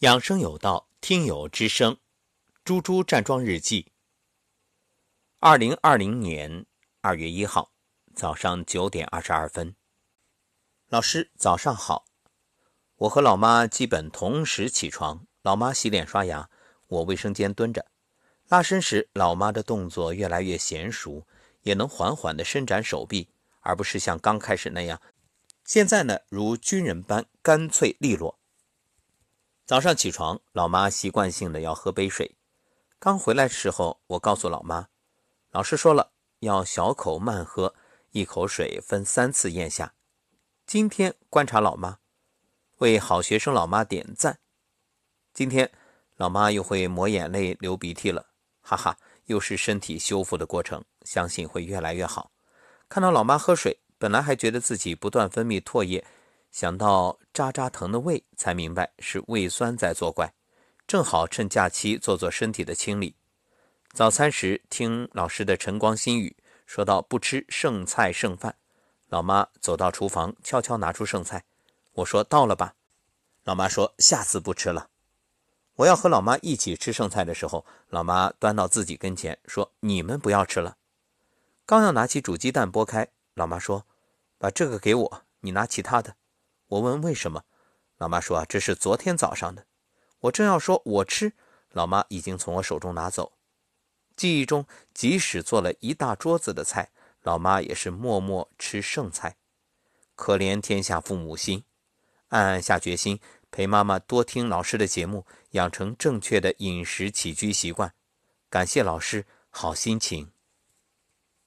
养生有道，听友之声，猪猪站桩日记。二零二零年二月一号早上九点二十二分，老师早上好。我和老妈基本同时起床，老妈洗脸刷牙，我卫生间蹲着。拉伸时，老妈的动作越来越娴熟，也能缓缓的伸展手臂，而不是像刚开始那样。现在呢，如军人般干脆利落。早上起床，老妈习惯性的要喝杯水。刚回来的时候，我告诉老妈，老师说了要小口慢喝，一口水分三次咽下。今天观察老妈，为好学生老妈点赞。今天老妈又会抹眼泪、流鼻涕了，哈哈，又是身体修复的过程，相信会越来越好。看到老妈喝水，本来还觉得自己不断分泌唾液。想到扎扎疼的胃，才明白是胃酸在作怪。正好趁假期做做身体的清理。早餐时听老师的晨光心语，说到不吃剩菜剩饭。老妈走到厨房，悄悄拿出剩菜。我说到了吧？老妈说下次不吃了。我要和老妈一起吃剩菜的时候，老妈端到自己跟前说：“你们不要吃了。”刚要拿起煮鸡蛋剥开，老妈说：“把这个给我，你拿其他的。”我问为什么，老妈说啊：“这是昨天早上的。”我正要说“我吃”，老妈已经从我手中拿走。记忆中，即使做了一大桌子的菜，老妈也是默默吃剩菜。可怜天下父母心，暗暗下决心陪妈妈多听老师的节目，养成正确的饮食起居习惯。感谢老师，好心情。